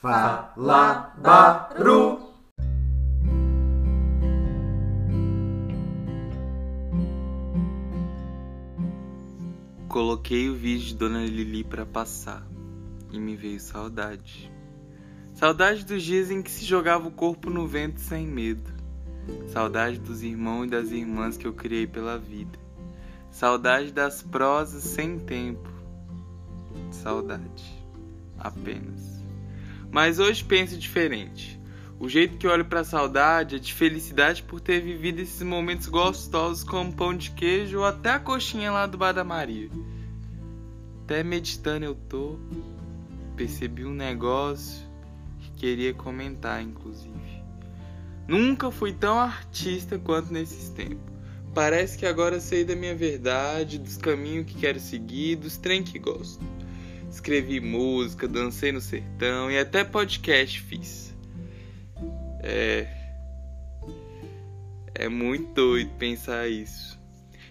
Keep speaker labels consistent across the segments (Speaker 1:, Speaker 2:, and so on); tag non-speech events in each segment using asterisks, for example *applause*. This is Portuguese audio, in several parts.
Speaker 1: Fala Baru.
Speaker 2: Coloquei o vídeo de Dona Lili para passar e me veio saudade. Saudade dos dias em que se jogava o corpo no vento sem medo. Saudade dos irmãos e das irmãs que eu criei pela vida. Saudade das prosas sem tempo. Saudade. Apenas. Mas hoje penso diferente. O jeito que olho para a saudade é de felicidade por ter vivido esses momentos gostosos como pão de queijo ou até a coxinha lá do Bar da Maria. Até meditando eu tô, percebi um negócio que queria comentar, inclusive. Nunca fui tão artista quanto nesses tempos. Parece que agora sei da minha verdade, dos caminhos que quero seguir, dos trem que gosto. Escrevi música, dancei no sertão e até podcast fiz. É. É muito doido pensar isso.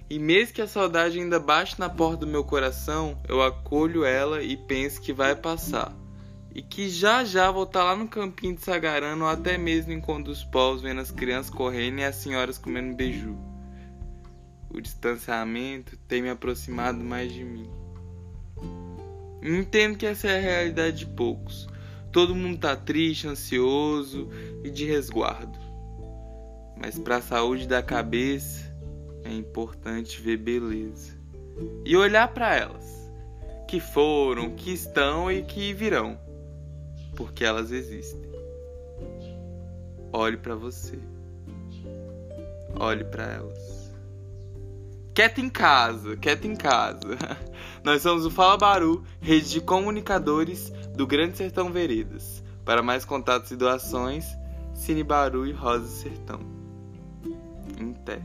Speaker 2: E mesmo que a saudade ainda bate na porta do meu coração, eu acolho ela e penso que vai passar. E que já já vou estar lá no campinho de Sagarana ou até mesmo em Conto dos Povos vendo as crianças correndo e as senhoras comendo beiju. O distanciamento tem me aproximado mais de mim. Entendo que essa é a realidade de poucos. Todo mundo tá triste, ansioso e de resguardo. Mas para a saúde da cabeça é importante ver beleza e olhar para elas, que foram, que estão e que virão, porque elas existem. Olhe para você. Olhe para elas. Quieto em casa, quieto em casa. *laughs* Nós somos o Fala Baru, rede de comunicadores do Grande Sertão Veredas. Para mais contatos e doações, Cine Baru e Rosa Sertão. Em té.